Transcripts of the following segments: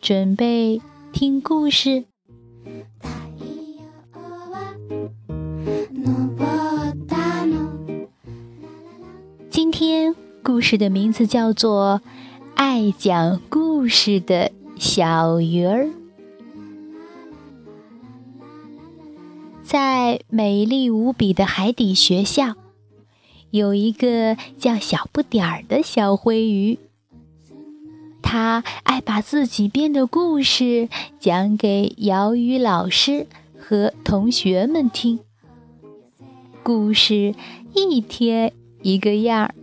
准备听故事。太陽は昇ったの。今天故事的名字叫做《爱讲故事的小鱼儿》。在美丽无比的海底学校，有一个叫小不点儿的小灰鱼。 他爱把自己编的故事讲给瑶语老师和同学们听。故事一天一个样儿。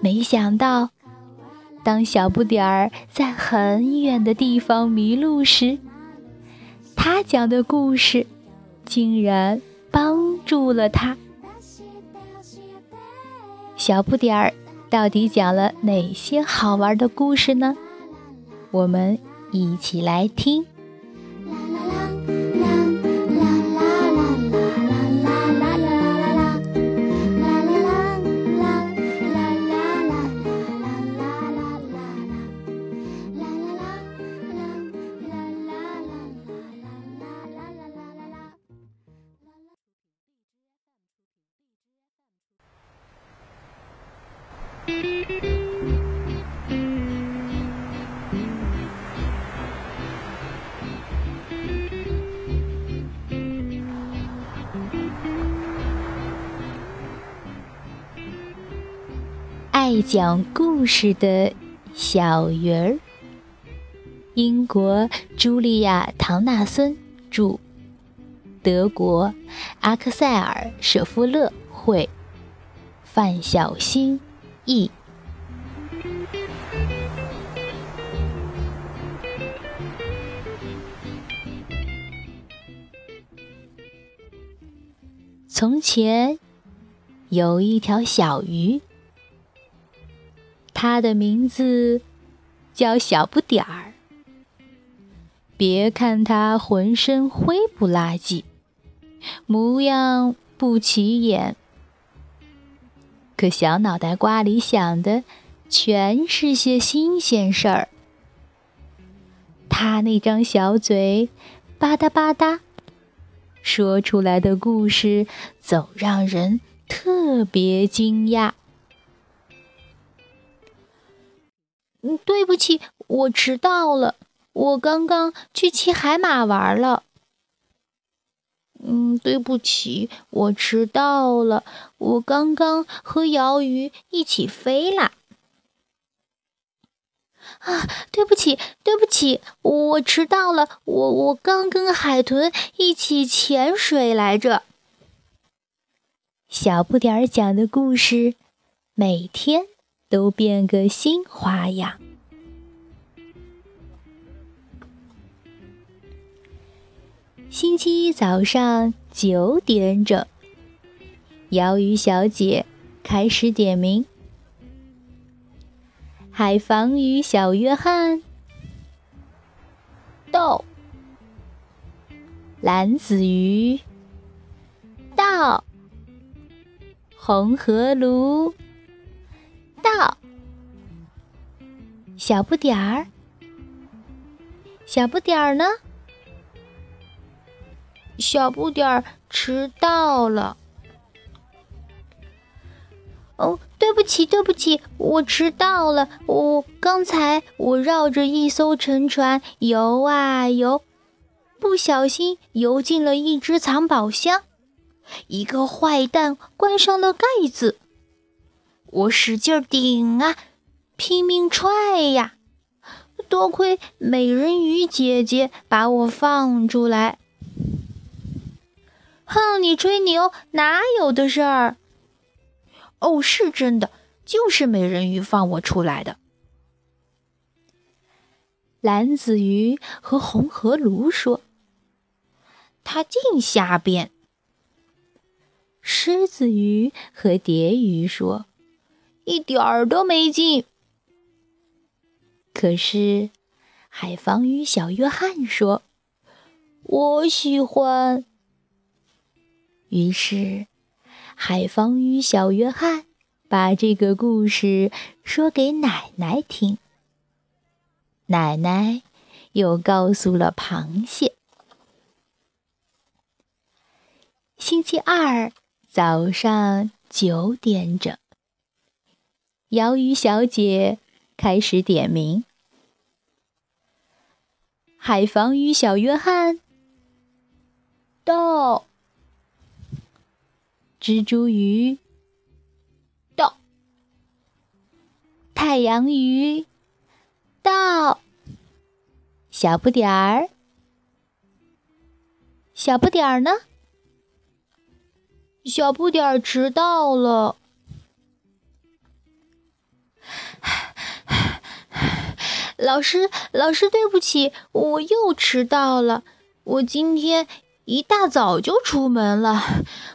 没想到，当小不点儿在很远的地方迷路时，他讲的故事竟然帮助了他。小不点儿到底讲了哪些好玩的故事呢？我们一起来听。爱讲故事的小鱼儿，英国茱莉亚·唐纳森著，德国阿克塞尔·舍夫勒绘，范小新译。从前有一条小鱼。他的名字叫小不点儿。别看他浑身灰不拉几，模样不起眼，可小脑袋瓜里想的全是些新鲜事儿。他那张小嘴吧嗒吧嗒，说出来的故事总让人特别惊讶。嗯对不起，我迟到了。我刚刚去骑海马玩了。嗯，对不起，我迟到了。我刚刚和鳐鱼一起飞啦。啊，对不起，对不起，我迟到了。我我刚跟海豚一起潜水来着。小不点儿讲的故事，每天。都变个新花样。星期一早上九点整，鳐鱼小姐开始点名：海防鱼小约翰。到，蓝子鱼。到，红河鲈。到，小不点儿，小不点儿呢？小不点儿迟到了。哦，对不起，对不起，我迟到了。我刚才我绕着一艘沉船游啊游，不小心游进了一只藏宝箱，一个坏蛋关上了盖子。我使劲顶啊，拼命踹呀！多亏美人鱼姐姐把我放出来。哼，你吹牛，哪有的事儿？哦，是真的，就是美人鱼放我出来的。蓝子鱼和红河鲈说：“他净瞎编。”狮子鱼和蝶鱼说：“一点儿都没劲。”可是，海防鱼小约翰说：“我喜欢。”于是，海防鱼小约翰把这个故事说给奶奶听。奶奶又告诉了螃蟹。星期二早上九点整，鳐鱼小姐开始点名：海防鱼小约翰。到。蜘蛛鱼。到，太阳鱼。到，小不点儿，小不点儿呢？小不点儿迟到了。老师，老师，对不起，我又迟到了。我今天。一大早就出门了，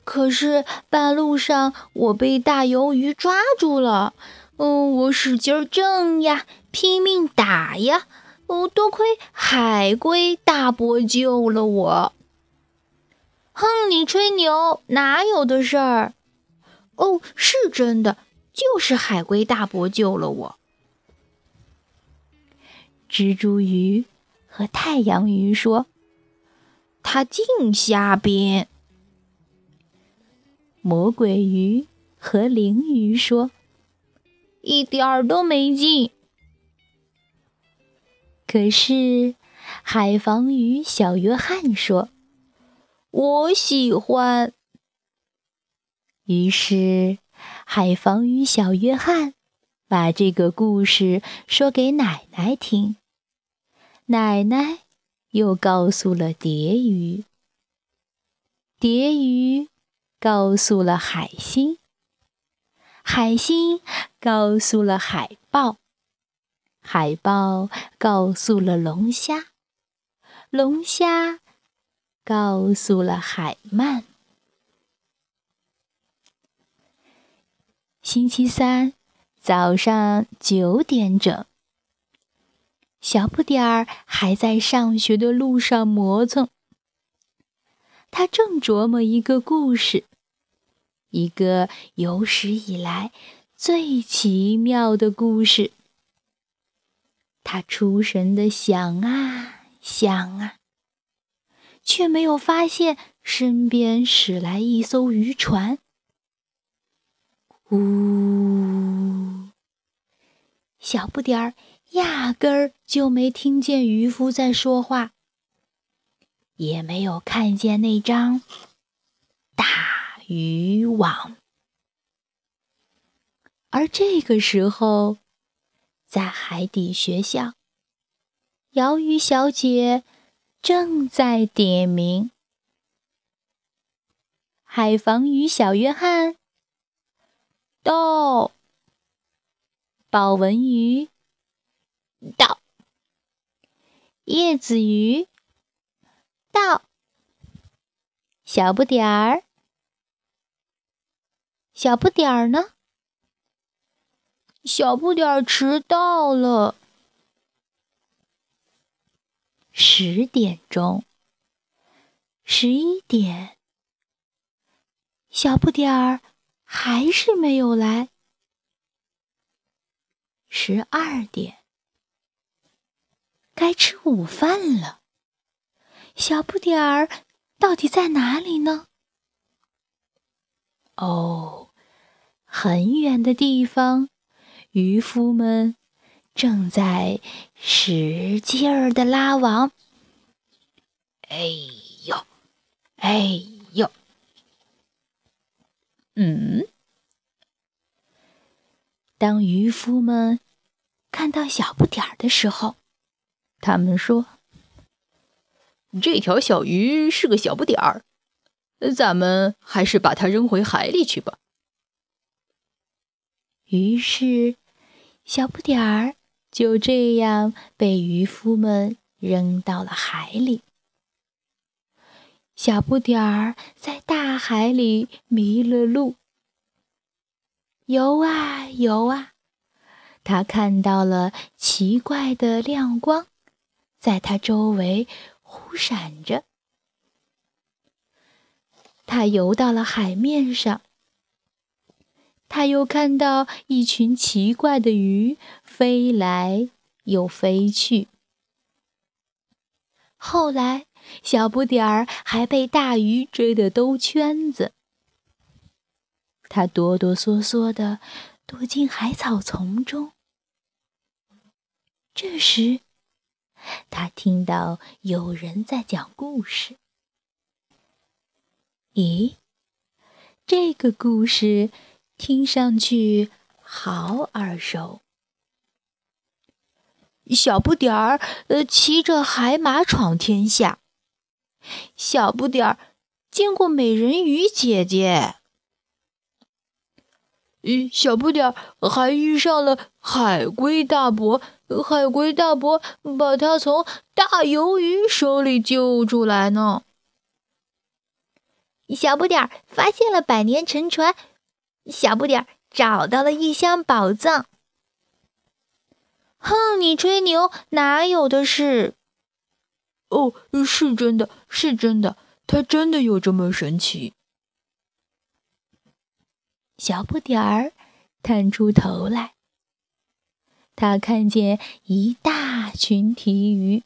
可是半路上我被大鱿鱼抓住了。嗯，我使劲挣呀，拼命打呀，哦，多亏海龟大伯救了我。哼，你吹牛，哪有的事儿？哦，是真的，就是海龟大伯救了我。蜘蛛鱼和太阳鱼说。他净瞎编。魔鬼鱼和鲮鱼说：“一点儿都没劲。”可是海防鱼小约翰说：“我喜欢。”于是海防鱼小约翰把这个故事说给奶奶听。奶奶。又告诉了蝶鱼，蝶鱼告诉了海星，海星告诉了海豹，海豹告诉了龙虾，龙虾告诉了海鳗。星期三早上九点整。小不点儿还在上学的路上磨蹭，他正琢磨一个故事，一个有史以来最奇妙的故事。他出神的想啊想啊，却没有发现身边驶来一艘渔船。呜，小不点儿。压根儿就没听见渔夫在说话，也没有看见那张大渔网。而这个时候，在海底学校，鳐鱼小姐正在点名：海防鱼小约翰到，宝文鱼。到，叶子鱼到，小不点儿，小不点儿呢？小不点儿迟到了。十点钟，十一点，小不点儿还是没有来。十二点。该吃午饭了，小不点儿到底在哪里呢？哦，很远的地方，渔夫们正在使劲儿的拉网。哎呦，哎呦，嗯，当渔夫们看到小不点儿的时候。他们说：“这条小鱼是个小不点儿，咱们还是把它扔回海里去吧。”于是，小不点儿就这样被渔夫们扔到了海里。小不点儿在大海里迷了路，游啊游啊，他看到了奇怪的亮光，在他周围忽闪着。他游到了海面上，他又看到一群奇怪的鱼飞来又飞去。后来，小不点儿还被大鱼追得兜圈子。他哆哆嗦嗦地躲进海草丛中。这时，他听到有人在讲故事。咦，这个故事听上去好耳熟。小不点儿，呃，骑着海马闯天下。小不点儿见过美人鱼姐姐。咦，小不点儿还遇上了海龟大伯，海龟大伯把他从大鱿鱼手里救出来呢。小不点儿发现了百年沉船，小不点儿找到了一箱宝藏。哼，你吹牛，哪有的事？哦，是真的，是真的，它真的有这么神奇。小不点儿探出头来，他看见一大群提鱼。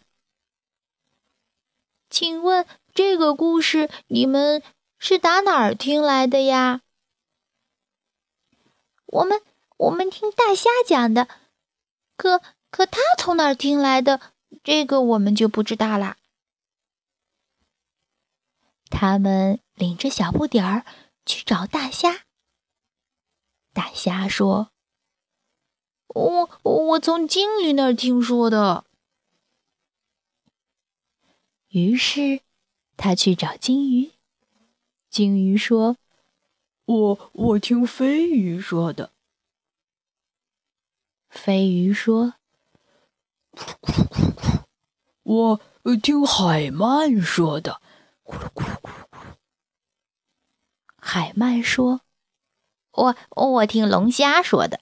请问这个故事你们？是打哪儿听来的呀？我们我们听大虾讲的，可可他从哪儿听来的？这个我们就不知道啦。他们领着小不点儿去找大虾。大虾说：“我我从鲸鱼那儿听说的。”于是他去找金鱼。金鱼说：“我我听飞鱼说的。”飞鱼说：“咕咕咕咕我听海鳗说的。”咕噜咕噜咕噜咕噜。海鳗说：“我我听龙虾说的。”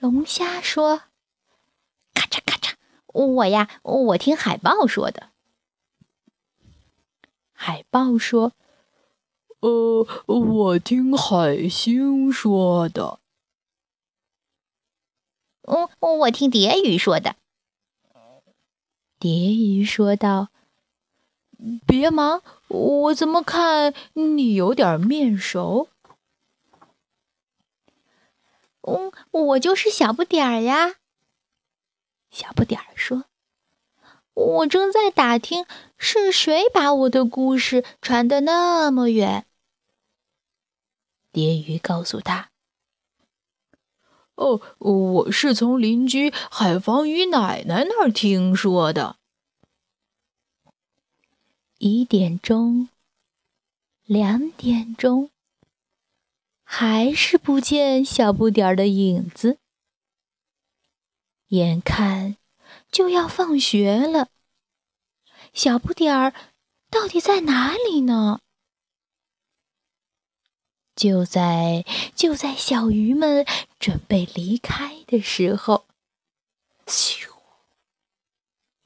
龙虾说：“咔嚓咔嚓，我呀，我听海豹说的。”海豹说：“呃，我听海星说的。”“嗯，我听蝶鱼说的。”蝶鱼说道：“别忙，我怎么看你有点面熟？”“嗯，我就是小不点儿呀。”小不点儿说。我正在打听是谁把我的故事传得那么远。蝶鱼告诉他：“哦，我是从邻居海防鱼奶奶那儿听说的。”一点钟，两点钟，还是不见小不点儿的影子。眼看。就要放学了，小不点儿到底在哪里呢？就在就在小鱼们准备离开的时候，咻！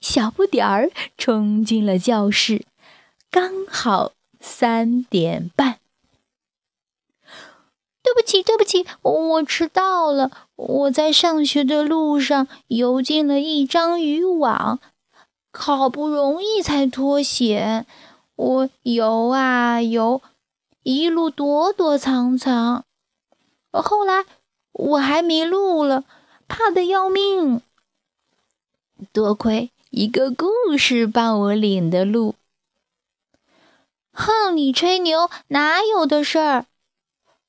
小不点儿冲进了教室，刚好三点半。对不起，对不起，我迟到了。我在上学的路上游进了一张渔网，好不容易才脱险。我游啊游，一路躲躲藏藏，后来我还迷路了，怕得要命。多亏一个故事帮我领的路。哼，你吹牛，哪有的事儿？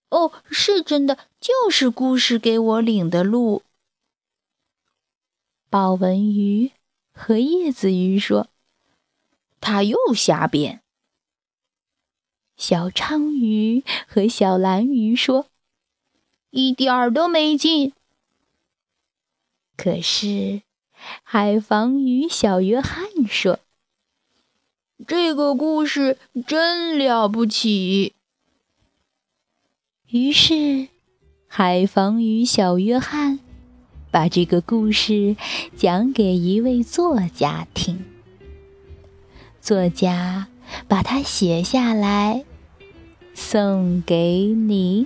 哦，是真的，就是故事给我领的路。豹纹鱼和叶子鱼说：“他又瞎编。”小鲳鱼和小蓝鱼说：“一点儿都没劲。”可是，海防鱼小约翰说：“这个故事真了不起。”于是，海防与小约翰把这个故事讲给一位作家听。作家把它写下来，送给你。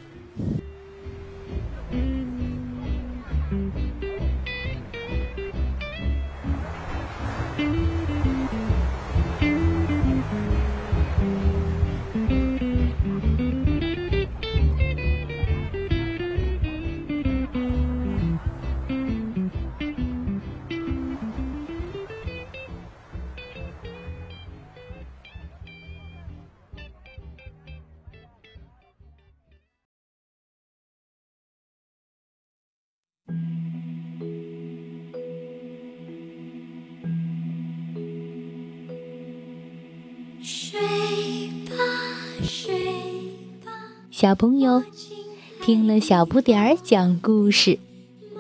小朋友，听了小不点儿讲故事，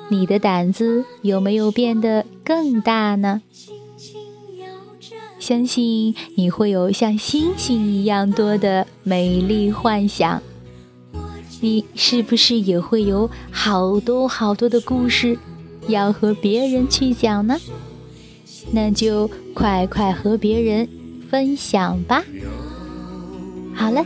你的胆子有没有变得更大呢？相信你会有像星星一样多的美丽幻想。你是不是也会有好多好多的故事要和别人去讲呢？那就快快和别人分享吧。好了，